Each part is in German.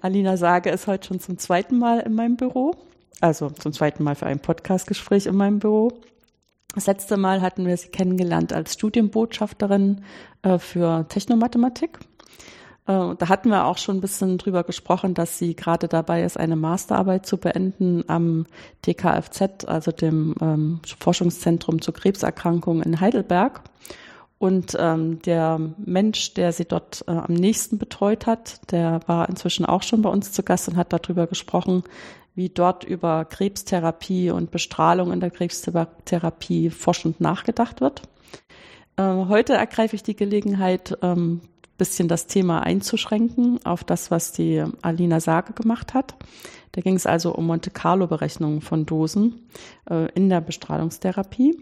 Alina Sage ist heute schon zum zweiten Mal in meinem Büro, also zum zweiten Mal für ein Podcastgespräch in meinem Büro. Das letzte Mal hatten wir sie kennengelernt als Studienbotschafterin äh, für Technomathematik. Äh, da hatten wir auch schon ein bisschen drüber gesprochen, dass sie gerade dabei ist, eine Masterarbeit zu beenden am TKFZ, also dem ähm, Forschungszentrum zur Krebserkrankung in Heidelberg. Und ähm, der Mensch, der sie dort äh, am nächsten betreut hat, der war inzwischen auch schon bei uns zu Gast und hat darüber gesprochen, wie dort über Krebstherapie und Bestrahlung in der Krebstherapie forschend nachgedacht wird. Äh, heute ergreife ich die Gelegenheit, ähm, bisschen das Thema einzuschränken auf das, was die Alina Sage gemacht hat. Da ging es also um Monte Carlo Berechnungen von Dosen äh, in der Bestrahlungstherapie.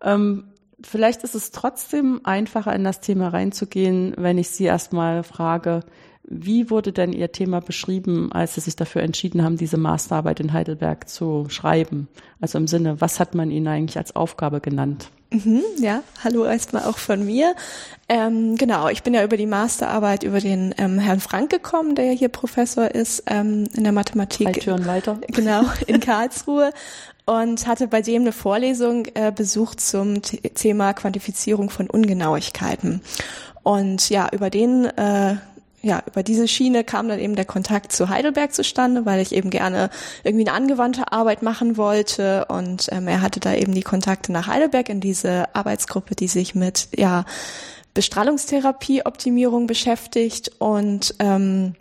Ähm, vielleicht ist es trotzdem einfacher, in das Thema reinzugehen, wenn ich Sie erstmal frage, wie wurde denn Ihr Thema beschrieben, als Sie sich dafür entschieden haben, diese Masterarbeit in Heidelberg zu schreiben? Also im Sinne, was hat man Ihnen eigentlich als Aufgabe genannt? Mhm, ja, hallo erstmal auch von mir. Ähm, genau, ich bin ja über die Masterarbeit über den ähm, Herrn Frank gekommen, der ja hier Professor ist ähm, in der Mathematik. Drei Türen weiter. Genau, in Karlsruhe und hatte bei dem eine Vorlesung äh, besucht zum Thema Quantifizierung von Ungenauigkeiten. Und ja, über den äh, ja, über diese Schiene kam dann eben der Kontakt zu Heidelberg zustande, weil ich eben gerne irgendwie eine angewandte Arbeit machen wollte und ähm, er hatte da eben die Kontakte nach Heidelberg in diese Arbeitsgruppe, die sich mit ja Bestrahlungstherapie-Optimierung beschäftigt und ähm,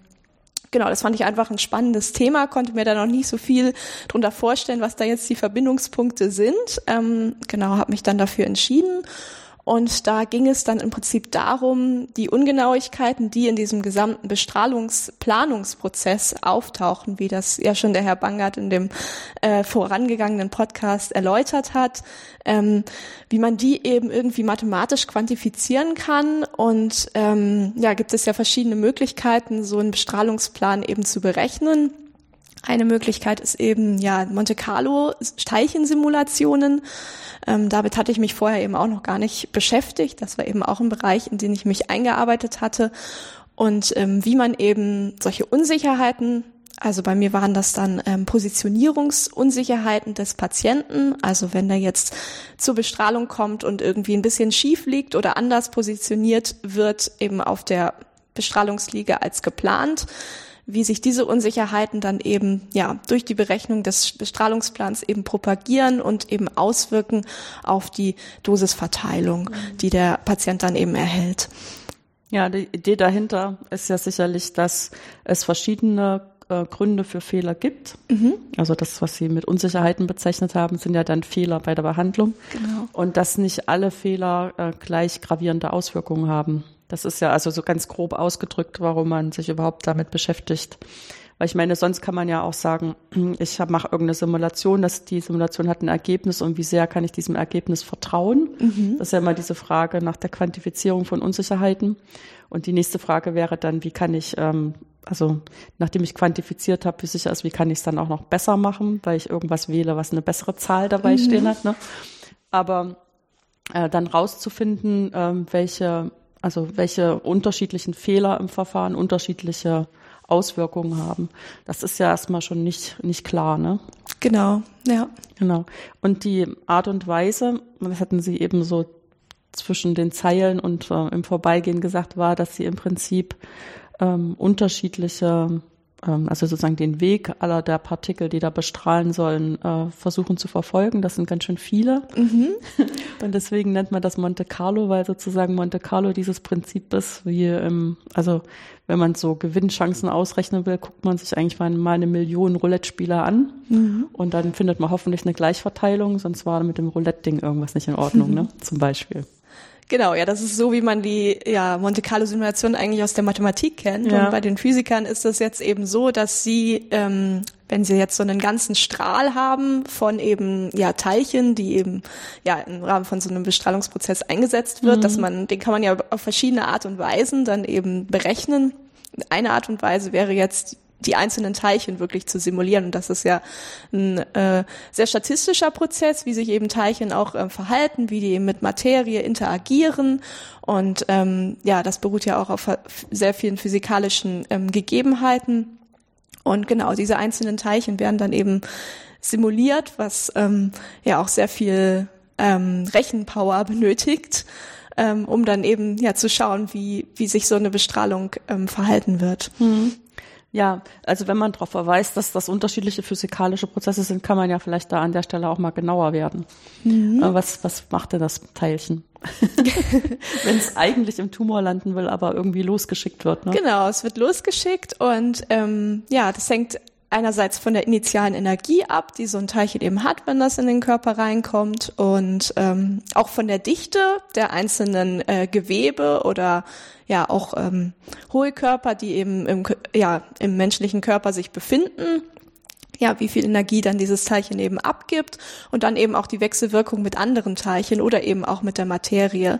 genau, das fand ich einfach ein spannendes Thema, konnte mir da noch nicht so viel drunter vorstellen, was da jetzt die Verbindungspunkte sind. Ähm, genau, habe mich dann dafür entschieden und da ging es dann im Prinzip darum, die Ungenauigkeiten, die in diesem gesamten Bestrahlungsplanungsprozess auftauchen, wie das ja schon der Herr Bangert in dem äh, vorangegangenen Podcast erläutert hat, ähm, wie man die eben irgendwie mathematisch quantifizieren kann. Und ähm, ja, gibt es ja verschiedene Möglichkeiten, so einen Bestrahlungsplan eben zu berechnen. Eine Möglichkeit ist eben ja Monte Carlo Teilchensimulationen. Ähm, damit hatte ich mich vorher eben auch noch gar nicht beschäftigt. Das war eben auch ein Bereich, in den ich mich eingearbeitet hatte. Und ähm, wie man eben solche Unsicherheiten also bei mir waren das dann ähm, Positionierungsunsicherheiten des Patienten. Also wenn der jetzt zur Bestrahlung kommt und irgendwie ein bisschen schief liegt oder anders positioniert wird, eben auf der Bestrahlungsliege als geplant, wie sich diese Unsicherheiten dann eben ja durch die Berechnung des Bestrahlungsplans eben propagieren und eben auswirken auf die Dosisverteilung, mhm. die der Patient dann eben erhält. Ja, die Idee dahinter ist ja sicherlich, dass es verschiedene äh, Gründe für Fehler gibt. Mhm. Also das, was Sie mit Unsicherheiten bezeichnet haben, sind ja dann Fehler bei der Behandlung. Genau. Und dass nicht alle Fehler äh, gleich gravierende Auswirkungen haben. Das ist ja also so ganz grob ausgedrückt, warum man sich überhaupt damit beschäftigt. Weil ich meine, sonst kann man ja auch sagen, ich mache irgendeine Simulation, dass die Simulation hat ein Ergebnis und wie sehr kann ich diesem Ergebnis vertrauen? Mhm. Das ist ja immer diese Frage nach der Quantifizierung von Unsicherheiten. Und die nächste Frage wäre dann, wie kann ich, ähm, also nachdem ich quantifiziert habe, wie sicher ist, wie kann ich es dann auch noch besser machen, weil ich irgendwas wähle, was eine bessere Zahl dabei mhm. stehen hat. Ne? Aber äh, dann rauszufinden, ähm, welche also welche unterschiedlichen Fehler im Verfahren unterschiedliche Auswirkungen haben. Das ist ja erstmal schon nicht, nicht klar, ne? Genau, ja. Genau. Und die Art und Weise, das hatten Sie eben so zwischen den Zeilen und äh, im Vorbeigehen gesagt, war, dass Sie im Prinzip ähm, unterschiedliche also sozusagen den Weg aller der Partikel, die da bestrahlen sollen, äh, versuchen zu verfolgen. Das sind ganz schön viele. Mhm. Und deswegen nennt man das Monte Carlo, weil sozusagen Monte Carlo dieses Prinzip ist, wie im, also wenn man so Gewinnchancen ausrechnen will, guckt man sich eigentlich mal eine Million Roulette-Spieler an mhm. und dann findet man hoffentlich eine Gleichverteilung, sonst war mit dem Roulette-Ding irgendwas nicht in Ordnung, ne? Zum Beispiel. Genau, ja, das ist so, wie man die ja, Monte Carlo Simulation eigentlich aus der Mathematik kennt. Ja. Und bei den Physikern ist das jetzt eben so, dass sie ähm, wenn Sie jetzt so einen ganzen Strahl haben von eben ja Teilchen, die eben ja im Rahmen von so einem Bestrahlungsprozess eingesetzt wird, mhm. dass man, den kann man ja auf verschiedene Art und Weisen dann eben berechnen. Eine Art und Weise wäre jetzt die einzelnen Teilchen wirklich zu simulieren. Und das ist ja ein äh, sehr statistischer Prozess, wie sich eben Teilchen auch äh, verhalten, wie die eben mit Materie interagieren. Und ähm, ja, das beruht ja auch auf sehr vielen physikalischen ähm, Gegebenheiten. Und genau, diese einzelnen Teilchen werden dann eben simuliert, was ähm, ja auch sehr viel ähm, Rechenpower benötigt, ähm, um dann eben ja zu schauen, wie, wie sich so eine Bestrahlung ähm, verhalten wird. Mhm. Ja, also wenn man darauf verweist, dass das unterschiedliche physikalische Prozesse sind, kann man ja vielleicht da an der Stelle auch mal genauer werden. Mhm. Äh, was, was macht denn das Teilchen? wenn es eigentlich im Tumor landen will, aber irgendwie losgeschickt wird. Ne? Genau, es wird losgeschickt und ähm, ja, das hängt einerseits von der initialen Energie ab, die so ein Teilchen eben hat, wenn das in den Körper reinkommt und ähm, auch von der Dichte der einzelnen äh, Gewebe oder ja auch ähm, Hohlkörper, die eben im, ja, im menschlichen Körper sich befinden ja, wie viel Energie dann dieses Teilchen eben abgibt und dann eben auch die Wechselwirkung mit anderen Teilchen oder eben auch mit der Materie.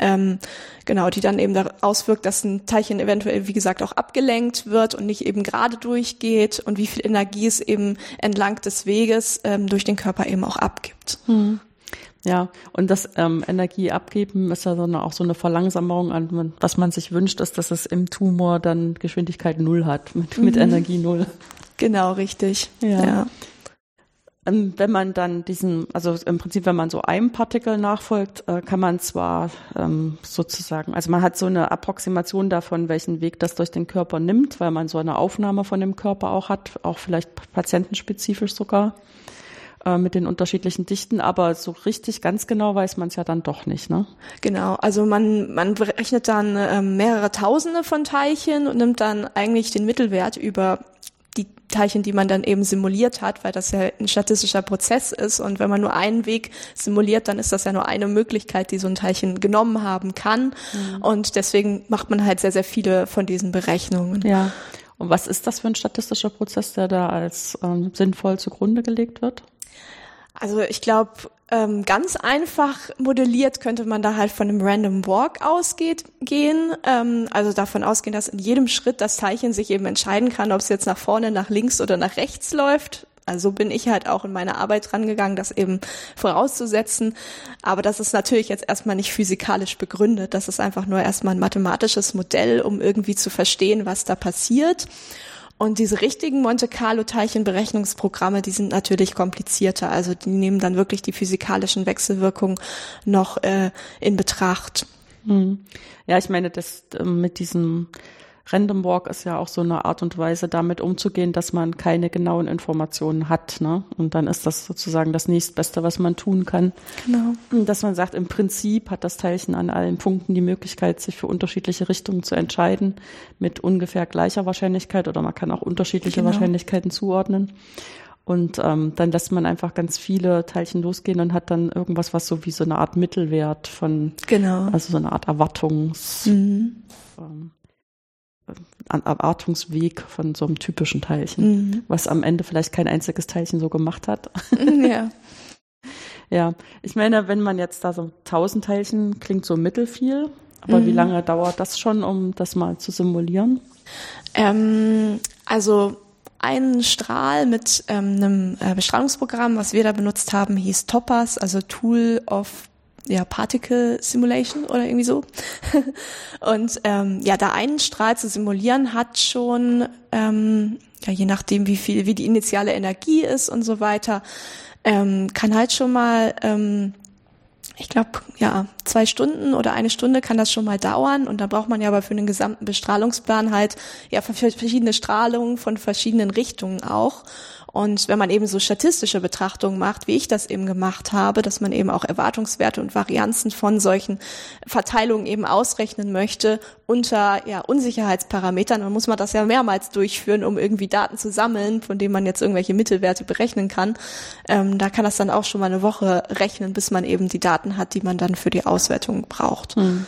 Ähm, genau, die dann eben daraus wirkt, dass ein Teilchen eventuell, wie gesagt, auch abgelenkt wird und nicht eben gerade durchgeht und wie viel Energie es eben entlang des Weges ähm, durch den Körper eben auch abgibt. Hm. Ja, und das ähm, Energie abgeben ist ja so eine, auch so eine Verlangsamung an, was man sich wünscht, ist, dass es im Tumor dann Geschwindigkeit null hat, mit, mhm. mit Energie null. Genau, richtig. Ja. ja. Ähm, wenn man dann diesen, also im Prinzip, wenn man so einem Partikel nachfolgt, äh, kann man zwar ähm, sozusagen, also man hat so eine Approximation davon, welchen Weg das durch den Körper nimmt, weil man so eine Aufnahme von dem Körper auch hat, auch vielleicht patientenspezifisch sogar äh, mit den unterschiedlichen Dichten, aber so richtig ganz genau weiß man es ja dann doch nicht, ne? Genau, also man, man berechnet dann ähm, mehrere Tausende von Teilchen und nimmt dann eigentlich den Mittelwert über die Teilchen, die man dann eben simuliert hat, weil das ja ein statistischer Prozess ist. Und wenn man nur einen Weg simuliert, dann ist das ja nur eine Möglichkeit, die so ein Teilchen genommen haben kann. Mhm. Und deswegen macht man halt sehr, sehr viele von diesen Berechnungen. Ja. Und was ist das für ein statistischer Prozess, der da als ähm, sinnvoll zugrunde gelegt wird? Also ich glaube, ähm, ganz einfach modelliert könnte man da halt von einem Random Walk ausgeht, gehen. Ähm, also davon ausgehen, dass in jedem Schritt das Teilchen sich eben entscheiden kann, ob es jetzt nach vorne, nach links oder nach rechts läuft. Also bin ich halt auch in meiner Arbeit rangegangen, das eben vorauszusetzen. Aber das ist natürlich jetzt erstmal nicht physikalisch begründet. Das ist einfach nur erstmal ein mathematisches Modell, um irgendwie zu verstehen, was da passiert. Und diese richtigen Monte Carlo Teilchenberechnungsprogramme, die sind natürlich komplizierter. Also die nehmen dann wirklich die physikalischen Wechselwirkungen noch äh, in Betracht. Hm. Ja, ich meine, das äh, mit diesem Random Walk ist ja auch so eine Art und Weise, damit umzugehen, dass man keine genauen Informationen hat. Ne? Und dann ist das sozusagen das nächstbeste, was man tun kann. Genau. Dass man sagt, im Prinzip hat das Teilchen an allen Punkten die Möglichkeit, sich für unterschiedliche Richtungen zu entscheiden, mit ungefähr gleicher Wahrscheinlichkeit oder man kann auch unterschiedliche genau. Wahrscheinlichkeiten zuordnen. Und ähm, dann lässt man einfach ganz viele Teilchen losgehen und hat dann irgendwas, was so wie so eine Art Mittelwert von, genau. also so eine Art Erwartungs. Mhm. Ähm, Erwartungsweg von so einem typischen Teilchen, mhm. was am Ende vielleicht kein einziges Teilchen so gemacht hat. Ja. ja, ich meine, wenn man jetzt da so tausend Teilchen klingt so mittelfiel, aber mhm. wie lange dauert das schon, um das mal zu simulieren? Ähm, also ein Strahl mit ähm, einem äh, Bestrahlungsprogramm, was wir da benutzt haben, hieß Topaz, also Tool of ja, Particle Simulation oder irgendwie so. und ähm, ja, da einen Strahl zu simulieren hat schon, ähm, ja, je nachdem wie viel, wie die initiale Energie ist und so weiter, ähm, kann halt schon mal, ähm, ich glaube, ja, zwei Stunden oder eine Stunde kann das schon mal dauern und da braucht man ja aber für den gesamten Bestrahlungsplan halt ja verschiedene Strahlungen von verschiedenen Richtungen auch. Und wenn man eben so statistische Betrachtungen macht, wie ich das eben gemacht habe, dass man eben auch Erwartungswerte und Varianzen von solchen Verteilungen eben ausrechnen möchte unter ja, Unsicherheitsparametern, dann muss man das ja mehrmals durchführen, um irgendwie Daten zu sammeln, von denen man jetzt irgendwelche Mittelwerte berechnen kann. Ähm, da kann das dann auch schon mal eine Woche rechnen, bis man eben die Daten hat, die man dann für die Auswertung braucht. Hm.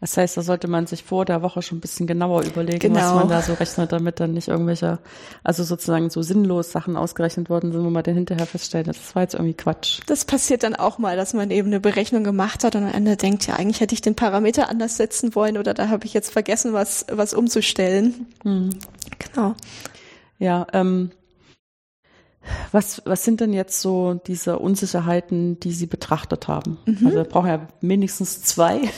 Das heißt, da sollte man sich vor der Woche schon ein bisschen genauer überlegen, Genau. was man da so rechnet, damit dann nicht irgendwelche, also sozusagen so sinnlos Sachen ausgerechnet worden sind, wo man dann hinterher feststellt, das war jetzt irgendwie Quatsch. Das passiert dann auch mal, dass man eben eine Berechnung gemacht hat und am Ende denkt, ja, eigentlich hätte ich den Parameter anders setzen wollen oder da habe ich jetzt vergessen, was, was umzustellen. Hm. Genau. Ja, ähm, was, was sind denn jetzt so diese Unsicherheiten, die Sie betrachtet haben? Also wir brauchen ja mindestens zwei.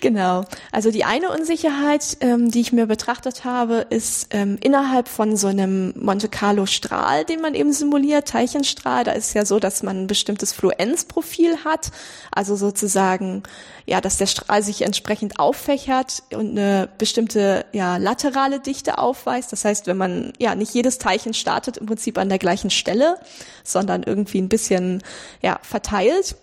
Genau. Also die eine Unsicherheit, ähm, die ich mir betrachtet habe, ist ähm, innerhalb von so einem Monte Carlo Strahl, den man eben simuliert, Teilchenstrahl. Da ist ja so, dass man ein bestimmtes Fluenzprofil hat, also sozusagen ja, dass der Strahl sich entsprechend auffächert und eine bestimmte ja laterale Dichte aufweist. Das heißt, wenn man ja nicht jedes Teilchen startet im Prinzip an der gleichen Stelle, sondern irgendwie ein bisschen ja verteilt.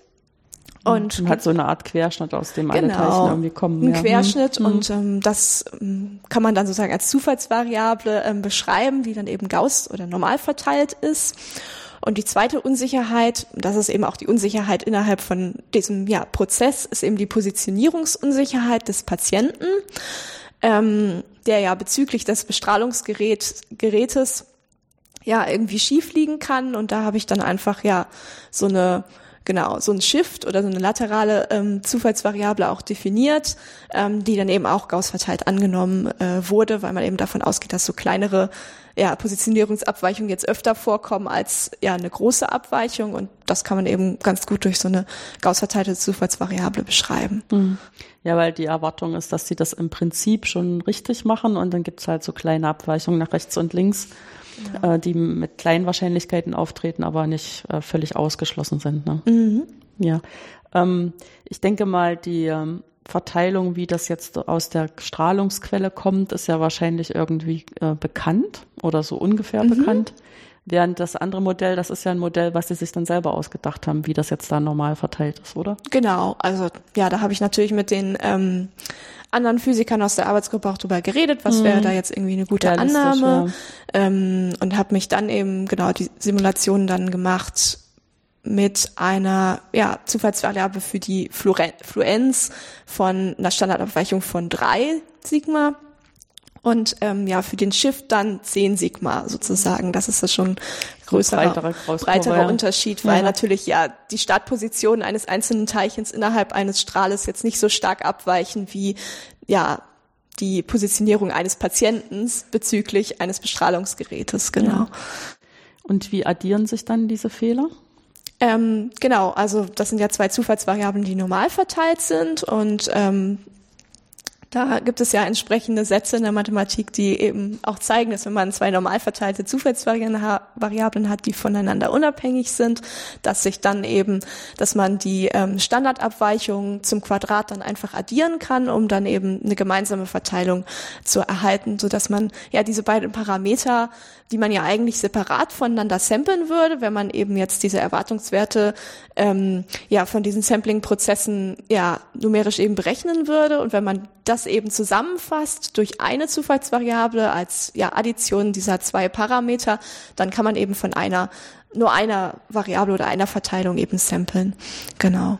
Und Man hat so eine Art Querschnitt, aus dem alle Genau. Teilchen irgendwie kommen. Ein ja. Querschnitt Hm. und ähm, das ähm, kann man dann sozusagen als Zufallsvariable ähm, beschreiben, die dann eben Gauss oder normal verteilt ist. Und die zweite Unsicherheit, das ist eben auch die Unsicherheit innerhalb von diesem ja, Prozess, ist eben die Positionierungsunsicherheit des Patienten, ähm, der ja bezüglich des Bestrahlungsgeräts Gerätes ja irgendwie schief liegen kann. Und da habe ich dann einfach ja so eine genau so ein Shift oder so eine laterale ähm, Zufallsvariable auch definiert, ähm, die dann eben auch Gauss verteilt angenommen äh, wurde, weil man eben davon ausgeht, dass so kleinere ja, Positionierungsabweichungen jetzt öfter vorkommen als ja eine große Abweichung und das kann man eben ganz gut durch so eine Gauss verteilte Zufallsvariable beschreiben. Hm. Ja, weil die Erwartung ist, dass sie das im Prinzip schon richtig machen und dann gibt's halt so kleine Abweichungen nach rechts und links, äh, die mit kleinen Wahrscheinlichkeiten auftreten, aber nicht äh, völlig ausgeschlossen sind. Ne? Ja, ähm, ich denke mal, die ähm, Verteilung, wie das jetzt aus der Strahlungsquelle kommt, ist ja wahrscheinlich irgendwie äh, bekannt oder so ungefähr bekannt. Während das andere Modell, das ist ja ein Modell, was sie sich dann selber ausgedacht haben, wie das jetzt da normal verteilt ist, oder? Genau, also ja, da habe ich natürlich mit den ähm, anderen Physikern aus der Arbeitsgruppe auch drüber geredet, was wäre da jetzt irgendwie eine gute Annahme. ähm, und habe mich dann eben genau die Simulation dann gemacht mit einer ja, Zufallsvariable für die Fluenz von einer Standardabweichung von drei Sigma und ähm, ja für den Shift dann 10 Sigma sozusagen. Das ist ja schon größerer, breiterer breiterer ja. Unterschied, weil Ja. natürlich ja die Startposition eines einzelnen Teilchens innerhalb eines Strahles jetzt nicht so stark abweichen wie ja die Positionierung eines Patienten bezüglich eines Bestrahlungsgerätes, genau. Ja. Und wie addieren sich dann diese Fehler? Ähm, genau, also das sind ja zwei Zufallsvariablen, die normal verteilt sind und ähm, da gibt es ja entsprechende Sätze in der Mathematik, die eben auch zeigen, dass wenn man zwei normal verteilte Zufallsvariablen ha- Variablen hat, die voneinander unabhängig sind, dass sich dann eben, dass man die ähm, Standardabweichung zum Quadrat dann einfach addieren kann, um dann eben eine gemeinsame Verteilung zu erhalten, so dass man ja diese beiden Parameter, die man ja eigentlich separat voneinander samplen würde, wenn man eben jetzt diese Erwartungswerte ähm, ja von diesen Sampling-Prozessen ja numerisch eben berechnen würde und wenn man das eben zusammenfasst durch eine Zufallsvariable als ja Addition dieser zwei Parameter, dann kann man eben von einer nur einer Variable oder einer Verteilung eben samplen. Genau.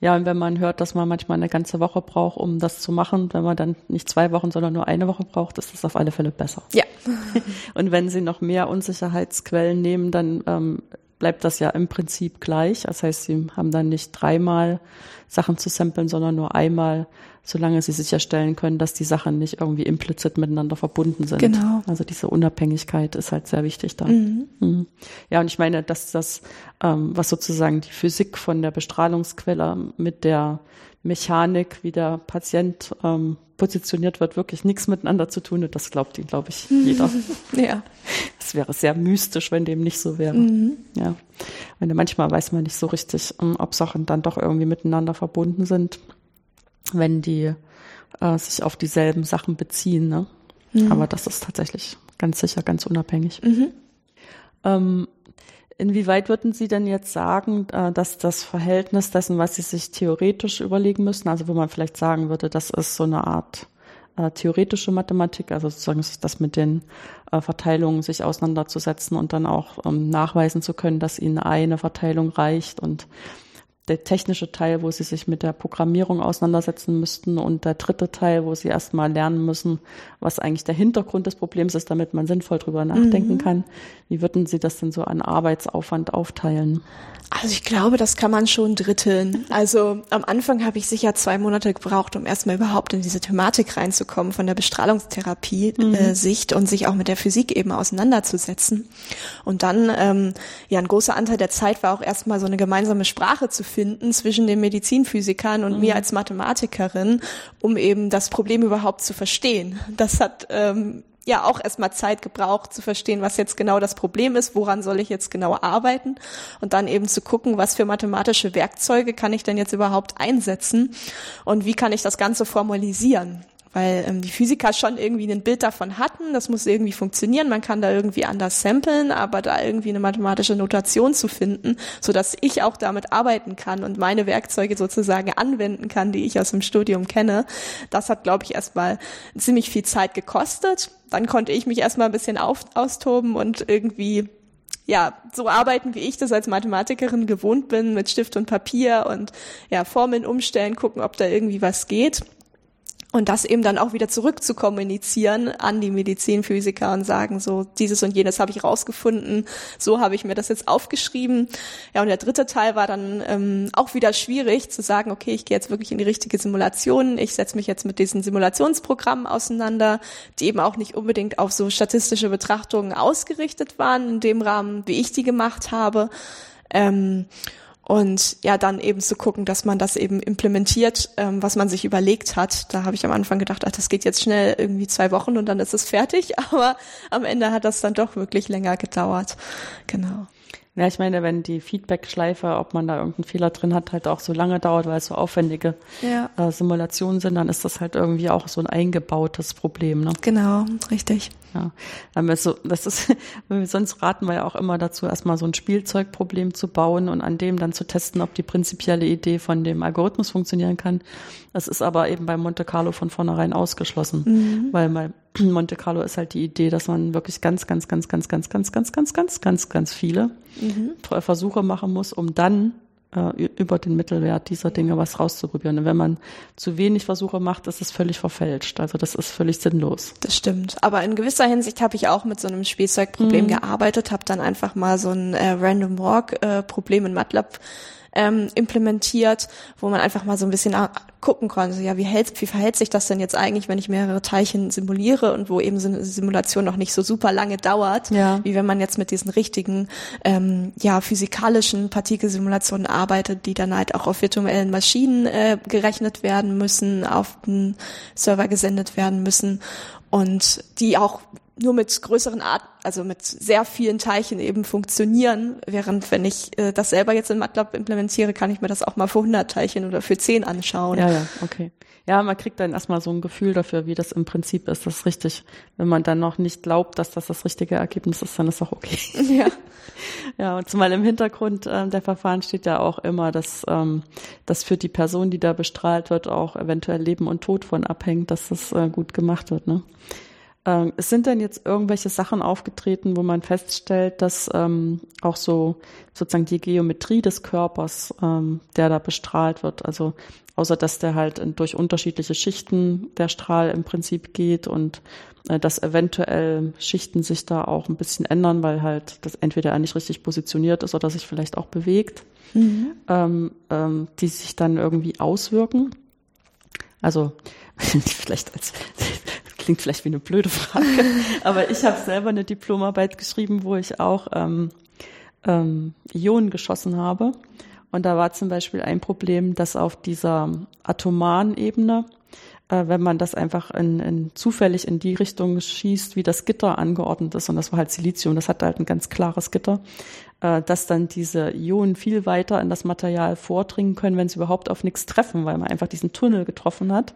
Ja, und wenn man hört, dass man manchmal eine ganze Woche braucht, um das zu machen, wenn man dann nicht zwei Wochen, sondern nur eine Woche braucht, ist das auf alle Fälle besser. Ja. Und wenn Sie noch mehr Unsicherheitsquellen nehmen, dann ähm, bleibt das ja im Prinzip gleich. Das heißt, Sie haben dann nicht dreimal Sachen zu samplen, sondern nur einmal, solange Sie sicherstellen können, dass die Sachen nicht irgendwie implizit miteinander verbunden sind. Genau. Also diese Unabhängigkeit ist halt sehr wichtig da. Mhm. Ja, und ich meine, dass das, ähm, was sozusagen die Physik von der Bestrahlungsquelle mit der Mechanik, wie der Patient ähm, positioniert wird, wirklich nichts miteinander zu tun hat. Das glaubt ihn, glaube ich, jeder. Ja. Es wäre sehr mystisch, wenn dem nicht so wäre. Ja. Und manchmal weiß man nicht so richtig, ähm, ob Sachen dann doch irgendwie miteinander verbunden sind, wenn die äh, sich auf dieselben Sachen beziehen. Ne? Aber das ist tatsächlich ganz sicher ganz unabhängig. Ähm, inwieweit würden Sie denn jetzt sagen, äh, dass das Verhältnis dessen, was Sie sich theoretisch überlegen müssen, also wo man vielleicht sagen würde, das ist so eine Art äh, theoretische Mathematik, also sozusagen das mit den äh, Verteilungen sich auseinanderzusetzen und dann auch ähm, nachweisen zu können, dass Ihnen eine Verteilung reicht und der technische Teil, wo sie sich mit der Programmierung auseinandersetzen müssten und der dritte Teil, wo sie erstmal lernen müssen, was eigentlich der Hintergrund des Problems ist, damit man sinnvoll drüber nachdenken mhm. kann. Wie würden Sie das denn so an Arbeitsaufwand aufteilen? Also ich glaube, das kann man schon dritteln. Also am Anfang habe ich sicher zwei Monate gebraucht, um erstmal überhaupt in diese Thematik reinzukommen von der Bestrahlungstherapie-Sicht mhm. äh, und sich auch mit der Physik eben auseinanderzusetzen. Und dann, ähm, ja, ein großer Anteil der Zeit war auch erstmal so eine gemeinsame Sprache zu finden zwischen den Medizinphysikern und mhm. mir als Mathematikerin, um eben das Problem überhaupt zu verstehen. Das hat ähm, ja auch erstmal Zeit gebraucht zu verstehen, was jetzt genau das Problem ist, woran soll ich jetzt genau arbeiten und dann eben zu gucken, was für mathematische Werkzeuge kann ich denn jetzt überhaupt einsetzen und wie kann ich das Ganze formalisieren weil ähm, die Physiker schon irgendwie ein Bild davon hatten, das muss irgendwie funktionieren, man kann da irgendwie anders samplen, aber da irgendwie eine mathematische Notation zu finden, so dass ich auch damit arbeiten kann und meine Werkzeuge sozusagen anwenden kann, die ich aus dem Studium kenne, das hat, glaube ich, erstmal ziemlich viel Zeit gekostet. Dann konnte ich mich erstmal ein bisschen auf, austoben und irgendwie ja, so arbeiten, wie ich das als Mathematikerin gewohnt bin, mit Stift und Papier und ja, Formeln umstellen, gucken, ob da irgendwie was geht und das eben dann auch wieder zurück zu kommunizieren an die Medizinphysiker und sagen, so dieses und jenes habe ich rausgefunden, so habe ich mir das jetzt aufgeschrieben. Ja, und der dritte Teil war dann ähm, auch wieder schwierig zu sagen, okay, ich gehe jetzt wirklich in die richtige Simulation, ich setze mich jetzt mit diesen Simulationsprogrammen auseinander, die eben auch nicht unbedingt auf so statistische Betrachtungen ausgerichtet waren, in dem Rahmen, wie ich die gemacht habe. Ähm, und ja, dann eben zu gucken, dass man das eben implementiert, ähm, was man sich überlegt hat. Da habe ich am Anfang gedacht, ach, das geht jetzt schnell irgendwie zwei Wochen und dann ist es fertig, aber am Ende hat das dann doch wirklich länger gedauert. Genau. Ja, ich meine, wenn die Feedback-Schleife, ob man da irgendeinen Fehler drin hat, halt auch so lange dauert, weil es so aufwendige ja. äh, Simulationen sind, dann ist das halt irgendwie auch so ein eingebautes Problem. Ne? Genau, richtig. Ja, also das ist, sonst raten wir ja auch immer dazu, erstmal so ein Spielzeugproblem zu bauen und an dem dann zu testen, ob die prinzipielle Idee von dem Algorithmus funktionieren kann. Das ist aber eben bei Monte Carlo von vornherein ausgeschlossen, mhm. weil bei Monte Carlo ist halt die Idee, dass man wirklich ganz, ganz, ganz, ganz, ganz, ganz, ganz, ganz, ganz, ganz, ganz viele mhm. Versuche machen muss, um dann äh, über den Mittelwert dieser Dinge was rauszuprobieren. Und wenn man zu wenig Versuche macht, ist es völlig verfälscht. Also das ist völlig sinnlos. Das stimmt. Aber in gewisser Hinsicht habe ich auch mit so einem Spielzeugproblem mhm. gearbeitet, habe dann einfach mal so ein äh, Random Walk äh, Problem in MATLAB ähm, implementiert, wo man einfach mal so ein bisschen gucken konnte, ja, wie, hält, wie verhält sich das denn jetzt eigentlich, wenn ich mehrere Teilchen simuliere und wo eben so eine Simulation noch nicht so super lange dauert, ja. wie wenn man jetzt mit diesen richtigen, ähm, ja, physikalischen Partikelsimulationen arbeitet, die dann halt auch auf virtuellen Maschinen äh, gerechnet werden müssen, auf den Server gesendet werden müssen und die auch nur mit größeren Art, also mit sehr vielen Teilchen eben funktionieren, während wenn ich äh, das selber jetzt in MATLAB implementiere, kann ich mir das auch mal für 100 Teilchen oder für 10 anschauen. Ja, ja, okay. Ja, man kriegt dann erstmal so ein Gefühl dafür, wie das im Prinzip ist. Das ist richtig. Wenn man dann noch nicht glaubt, dass das das richtige Ergebnis ist, dann ist auch okay. Ja. Ja, und zumal im Hintergrund äh, der Verfahren steht ja auch immer, dass, ähm, dass für die Person, die da bestrahlt wird, auch eventuell Leben und Tod von abhängt, dass das äh, gut gemacht wird. Ne? Ähm, es sind denn jetzt irgendwelche Sachen aufgetreten, wo man feststellt, dass ähm, auch so sozusagen die Geometrie des Körpers, ähm, der da bestrahlt wird, also außer dass der halt durch unterschiedliche Schichten der Strahl im Prinzip geht und äh, dass eventuell Schichten sich da auch ein bisschen ändern, weil halt das entweder er nicht richtig positioniert ist oder sich vielleicht auch bewegt, mhm. ähm, ähm, die sich dann irgendwie auswirken. Also vielleicht als klingt vielleicht wie eine blöde Frage, aber ich habe selber eine Diplomarbeit geschrieben, wo ich auch ähm, ähm, Ionen geschossen habe. Und da war zum Beispiel ein Problem, dass auf dieser atomaren Ebene, äh, wenn man das einfach in, in zufällig in die Richtung schießt, wie das Gitter angeordnet ist, und das war halt Silizium, das hat halt ein ganz klares Gitter, äh, dass dann diese Ionen viel weiter in das Material vordringen können, wenn sie überhaupt auf nichts treffen, weil man einfach diesen Tunnel getroffen hat.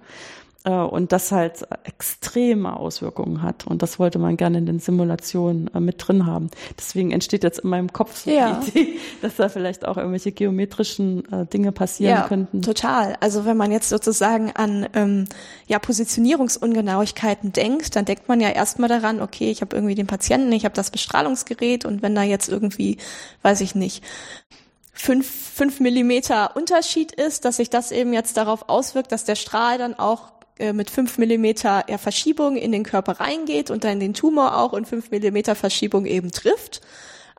Äh, und das halt extreme Auswirkungen hat. Und das wollte man gerne in den Simulationen äh, mit drin haben. Deswegen entsteht jetzt in meinem Kopf so ja. die Idee, dass da vielleicht auch irgendwelche geometrischen äh, Dinge passieren ja, könnten. Total. Also wenn man jetzt sozusagen an ähm, ja, Positionierungsungenauigkeiten denkt, dann denkt man ja erstmal daran, okay, ich habe irgendwie den Patienten, ich habe das Bestrahlungsgerät und wenn da jetzt irgendwie, weiß ich nicht, fünf, fünf Millimeter Unterschied ist, dass sich das eben jetzt darauf auswirkt, dass der Strahl dann auch äh, mit fünf Millimeter Verschiebung in den Körper reingeht und dann den Tumor auch in fünf Millimeter Verschiebung eben trifft.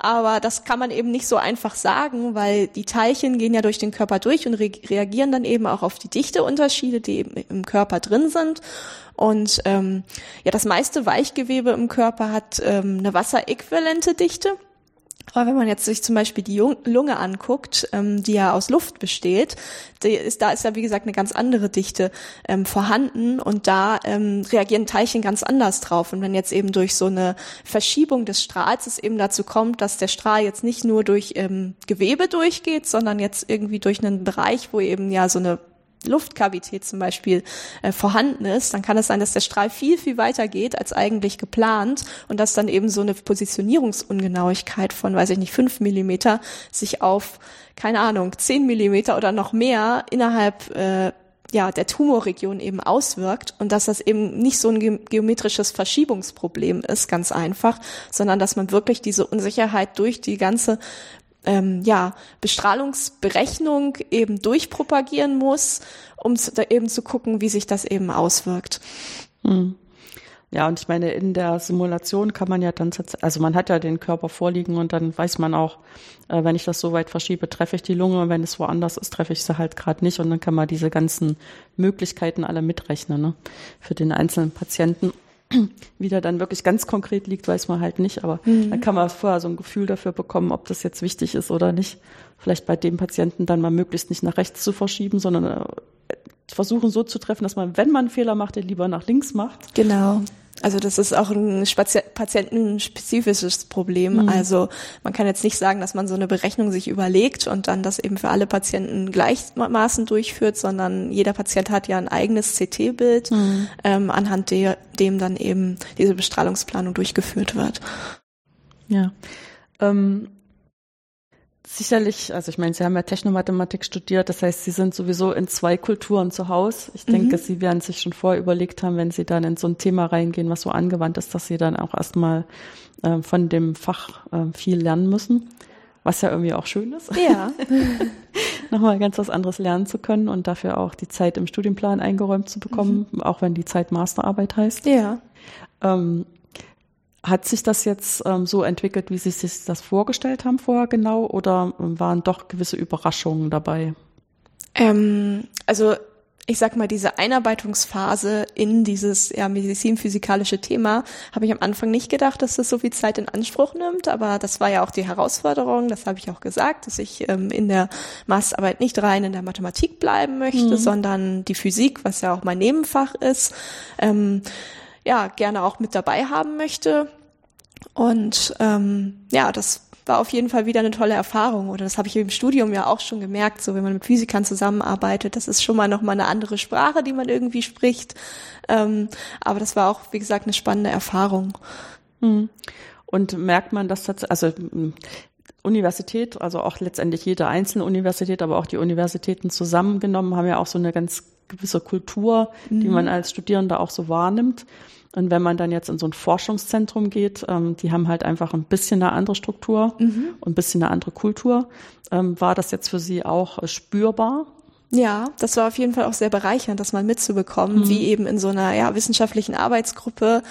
Aber das kann man eben nicht so einfach sagen, weil die Teilchen gehen ja durch den Körper durch und re reagieren dann eben auch auf die Dichteunterschiede, die eben im Körper drin sind. Und ähm, ja, das meiste Weichgewebe im Körper hat ähm, eine wasseräquivalente Dichte. Aber wenn man jetzt sich zum Beispiel die Lunge anguckt, ähm, die ja aus Luft besteht, ist, da ist ja wie gesagt eine ganz andere Dichte ähm, vorhanden und da ähm, reagieren Teilchen ganz anders drauf. Und wenn jetzt eben durch so eine Verschiebung des Strahls es eben dazu kommt, dass der Strahl jetzt nicht nur durch ähm, Gewebe durchgeht, sondern jetzt irgendwie durch einen Bereich, wo eben ja so eine Luftkavität zum Beispiel äh, vorhanden ist, dann kann es sein, dass der Strahl viel, viel weiter geht als eigentlich geplant und dass dann eben so eine Positionierungsungenauigkeit von, weiß ich nicht, fünf Millimeter sich auf, keine Ahnung, zehn Millimeter oder noch mehr innerhalb äh, ja, der Tumorregion eben auswirkt und dass das eben nicht so ein geometrisches Verschiebungsproblem ist, ganz einfach, sondern dass man wirklich diese Unsicherheit durch die ganze ähm, ja, Bestrahlungsberechnung eben durchpropagieren muss, um zu, da eben zu gucken, wie sich das eben auswirkt. Hm. Ja, und ich meine, in der Simulation kann man ja dann, also man hat ja den Körper vorliegen und dann weiß man auch, äh, wenn ich das so weit verschiebe, treffe ich die Lunge und wenn es woanders ist, treffe ich sie halt gerade nicht und dann kann man diese ganzen Möglichkeiten alle mitrechnen ne, für den einzelnen Patienten. Wie der dann wirklich ganz konkret liegt, weiß man halt nicht, aber mhm. dann kann man vorher so ein Gefühl dafür bekommen, ob das jetzt wichtig ist oder nicht. Vielleicht bei dem Patienten dann mal möglichst nicht nach rechts zu verschieben, sondern äh, versuchen so zu treffen, dass man, wenn man einen Fehler macht, den lieber nach links macht. Genau. Also das ist auch ein patientenspezifisches Problem. Mhm. Also man kann jetzt nicht sagen, dass man so eine Berechnung sich überlegt und dann das eben für alle Patienten gleichmaßen durchführt, sondern jeder Patient hat ja ein eigenes CT-Bild, mhm. ähm, anhand de dem dann eben diese Bestrahlungsplanung durchgeführt wird. Ja. Ähm, Sicherlich, also ich meine, Sie haben ja Technomathematik studiert, das heißt, Sie sind sowieso in zwei Kulturen zu Hause. Ich mhm. denke, Sie werden sich schon vorher überlegt haben, wenn Sie dann in so ein Thema reingehen, was so angewandt ist, dass Sie dann auch erstmal äh, von dem Fach äh, viel lernen müssen, was ja irgendwie auch schön ist. Ja. Nochmal ganz was anderes lernen zu können und dafür auch die Zeit im Studienplan eingeräumt zu bekommen, mhm. auch wenn die Zeit Masterarbeit heißt. Ja. Ähm, hat sich das jetzt ähm, so entwickelt, wie Sie sich das vorgestellt haben vorher genau, oder waren doch gewisse Überraschungen dabei? Ähm, also ich sag mal, diese Einarbeitungsphase in dieses ja, medizinphysikalische Thema habe ich am Anfang nicht gedacht, dass das so viel Zeit in Anspruch nimmt, aber das war ja auch die Herausforderung, das habe ich auch gesagt, dass ich ähm, in der Masterarbeit nicht rein in der Mathematik bleiben möchte, mhm. sondern die Physik, was ja auch mein Nebenfach ist, ähm, ja gerne auch mit dabei haben möchte. Und ähm, ja, das war auf jeden Fall wieder eine tolle Erfahrung. Oder das habe ich im Studium ja auch schon gemerkt, so wenn man mit Physikern zusammenarbeitet, das ist schon mal noch mal eine andere Sprache, die man irgendwie spricht. Ähm, aber das war auch, wie gesagt, eine spannende Erfahrung. Hm. Und merkt man das tatsächlich, also Universität, also auch letztendlich jede einzelne Universität, aber auch die Universitäten zusammengenommen, haben ja auch so eine ganz gewisse Kultur, mhm. die man als Studierender auch so wahrnimmt. Und wenn man dann jetzt in so ein Forschungszentrum geht, ähm, die haben halt einfach ein bisschen eine andere Struktur mhm. und ein bisschen eine andere Kultur. Ähm, war das jetzt für Sie auch äh, spürbar? Ja, das war auf jeden Fall auch sehr bereichernd, das mal mitzubekommen, mhm. wie eben in so einer ja, wissenschaftlichen Arbeitsgruppe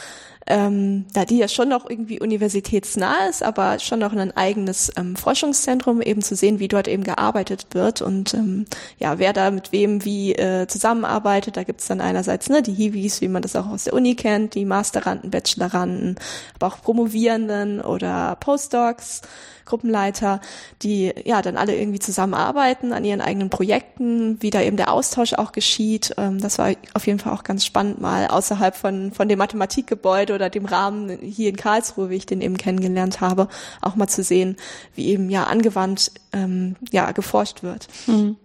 ähm, da die ja schon noch irgendwie universitätsnah ist, aber schon noch ein eigenes ähm, Forschungszentrum, eben zu sehen, wie dort eben gearbeitet wird und ähm, ja, wer da mit wem wie äh, zusammenarbeitet. Da gibt's dann einerseits ne, die Hiwis, wie man das auch aus der Uni kennt, die Masteranden, Bacheloranden, aber auch Promovierenden oder Postdocs. Gruppenleiter, die ja dann alle irgendwie zusammenarbeiten an ihren eigenen Projekten, wie da eben der Austausch auch geschieht. Ähm, das war auf jeden Fall auch ganz spannend, mal außerhalb von, von dem Mathematikgebäude oder dem Rahmen hier in Karlsruhe, wie ich den eben kennengelernt habe, auch mal zu sehen, wie eben ja angewandt ähm, ja geforscht wird. Mhm.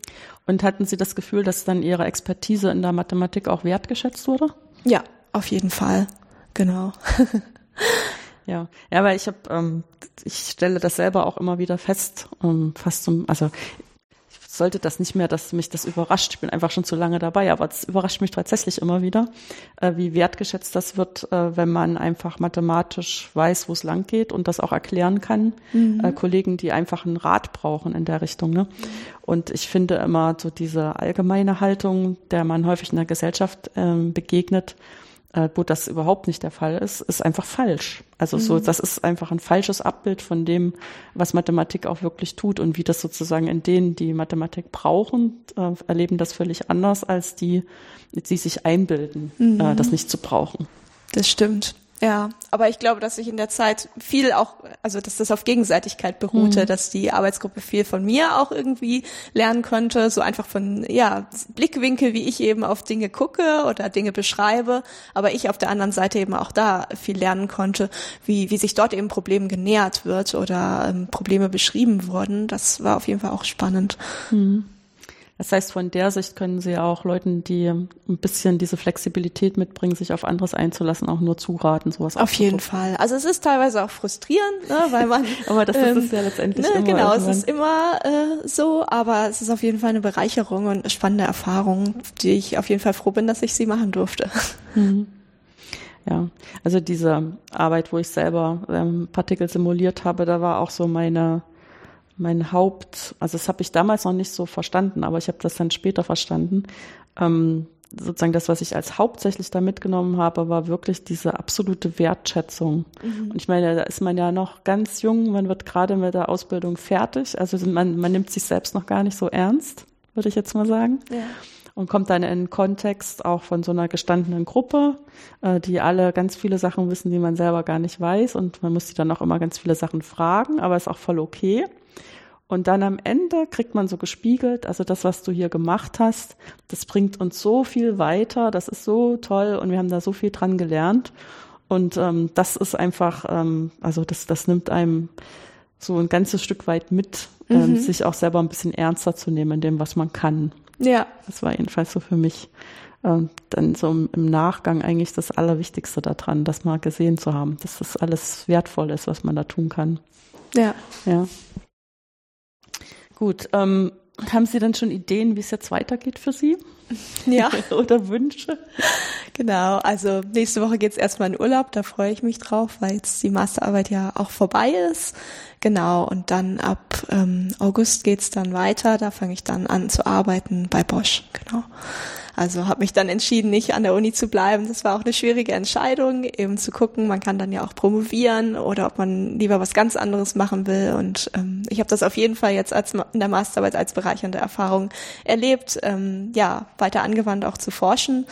Und hatten Sie das Gefühl, dass dann Ihre Expertise in der Mathematik auch wertgeschätzt wurde? Ja, auf jeden Fall. Genau. Ja, ja, weil ich habe, ähm, ich stelle das selber auch immer wieder fest, ähm, fast zum, also sollte das nicht mehr, dass mich das überrascht. Ich bin einfach schon zu lange dabei, aber es überrascht mich tatsächlich immer wieder, äh, wie wertgeschätzt das wird, äh, wenn man einfach mathematisch weiß, wo es lang geht und das auch erklären kann. Mhm. Äh, Kollegen, die einfach einen Rat brauchen in der Richtung. Ne? Und ich finde immer so diese allgemeine Haltung, der man häufig in der Gesellschaft ähm, begegnet, äh, wo das überhaupt nicht der Fall ist, ist einfach falsch. Also so, mhm. das ist einfach ein falsches Abbild von dem, was Mathematik auch wirklich tut und wie das sozusagen in denen, die Mathematik brauchen, äh, erleben das völlig anders als die, die sich einbilden, mhm. äh, das nicht zu brauchen. Das stimmt. Ja, aber ich glaube, dass ich in der Zeit viel auch, also dass das auf Gegenseitigkeit beruhte, mhm. dass die Arbeitsgruppe viel von mir auch irgendwie lernen konnte, so einfach von ja Blickwinkel, wie ich eben auf Dinge gucke oder Dinge beschreibe, aber ich auf der anderen Seite eben auch da viel lernen konnte, wie wie sich dort eben Problemen genähert wird oder ähm, Probleme beschrieben wurden. Das war auf jeden Fall auch spannend. Mhm. Das heißt, von der Sicht können Sie auch Leuten, die ein bisschen diese Flexibilität mitbringen, sich auf anderes einzulassen, auch nur zuraten, sowas. Auf jeden Fall. Also es ist teilweise auch frustrierend, ne, weil man. aber das ähm, ist es ja letztendlich ne, immer. Genau, irgendwann. es ist immer äh, so, aber es ist auf jeden Fall eine Bereicherung und eine spannende Erfahrung, die ich auf jeden Fall froh bin, dass ich sie machen durfte. Mhm. Ja, also diese Arbeit, wo ich selber ähm, Partikel simuliert habe, da war auch so meine mein Haupt, also das habe ich damals noch nicht so verstanden, aber ich habe das dann später verstanden. Ähm, sozusagen das, was ich als hauptsächlich da mitgenommen habe, war wirklich diese absolute Wertschätzung. Mhm. Und ich meine, da ist man ja noch ganz jung, man wird gerade mit der Ausbildung fertig, also man, man nimmt sich selbst noch gar nicht so ernst, würde ich jetzt mal sagen. Ja. Und kommt dann in einen Kontext auch von so einer gestandenen Gruppe, äh, die alle ganz viele Sachen wissen, die man selber gar nicht weiß. Und man muss sie dann auch immer ganz viele Sachen fragen, aber ist auch voll okay. Und dann am Ende kriegt man so gespiegelt, also das, was du hier gemacht hast, das bringt uns so viel weiter, das ist so toll und wir haben da so viel dran gelernt. Und ähm, das ist einfach, ähm, also das, das nimmt einem so ein ganzes Stück weit mit, ähm, mhm. sich auch selber ein bisschen ernster zu nehmen in dem, was man kann. Ja. Das war jedenfalls so für mich ähm, dann so im Nachgang eigentlich das Allerwichtigste daran, das mal gesehen zu haben, dass das alles wertvoll ist, was man da tun kann. Ja. Ja. Gut, ähm, haben Sie dann schon Ideen, wie es jetzt weitergeht für Sie? Ja. Oder Wünsche? Genau, also nächste Woche geht's erstmal in Urlaub, da freue ich mich drauf, weil jetzt die Masterarbeit ja auch vorbei ist. Genau, und dann ab ähm, August geht's dann weiter, da fange ich dann an zu arbeiten bei Bosch, genau. Also habe mich dann entschieden, nicht an der Uni zu bleiben. Das war auch eine schwierige Entscheidung, eben zu gucken, man kann dann ja auch promovieren oder ob man lieber was ganz anderes machen will. Und ähm, ich habe das auf jeden Fall jetzt als in der Masterarbeit als bereichernde Erfahrung erlebt, ähm, ja, weiter angewandt auch zu forschen.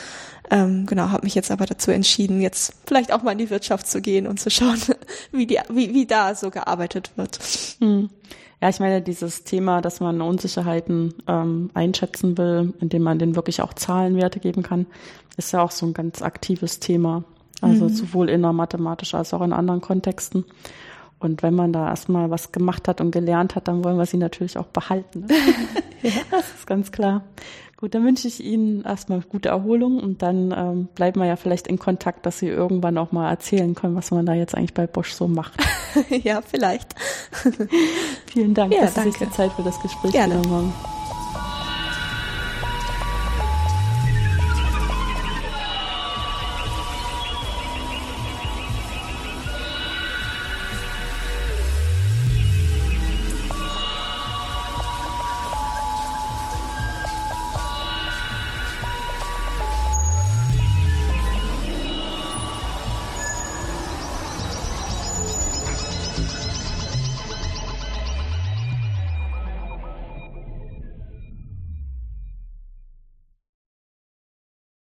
Ähm, genau, habe mich jetzt aber dazu entschieden, jetzt vielleicht auch mal in die Wirtschaft zu gehen und zu schauen, wie, die, wie, wie da so gearbeitet wird. Hm. Ja, ich meine, dieses Thema, dass man Unsicherheiten ähm, einschätzen will, indem man denen wirklich auch Zahlenwerte geben kann, ist ja auch so ein ganz aktives Thema. Also mhm. sowohl innermathematisch als auch in anderen Kontexten. Und wenn man da erstmal was gemacht hat und gelernt hat, dann wollen wir sie natürlich auch behalten. Ne? ja. Das ist ganz klar. Gut, dann wünsche ich Ihnen erstmal gute Erholung und dann ähm, bleiben wir ja vielleicht in Kontakt, dass Sie irgendwann auch mal erzählen können, was man da jetzt eigentlich bei Bosch so macht. ja, vielleicht. Vielen Dank, ja, dass danke. Sie sich die Zeit für das Gespräch genommen haben.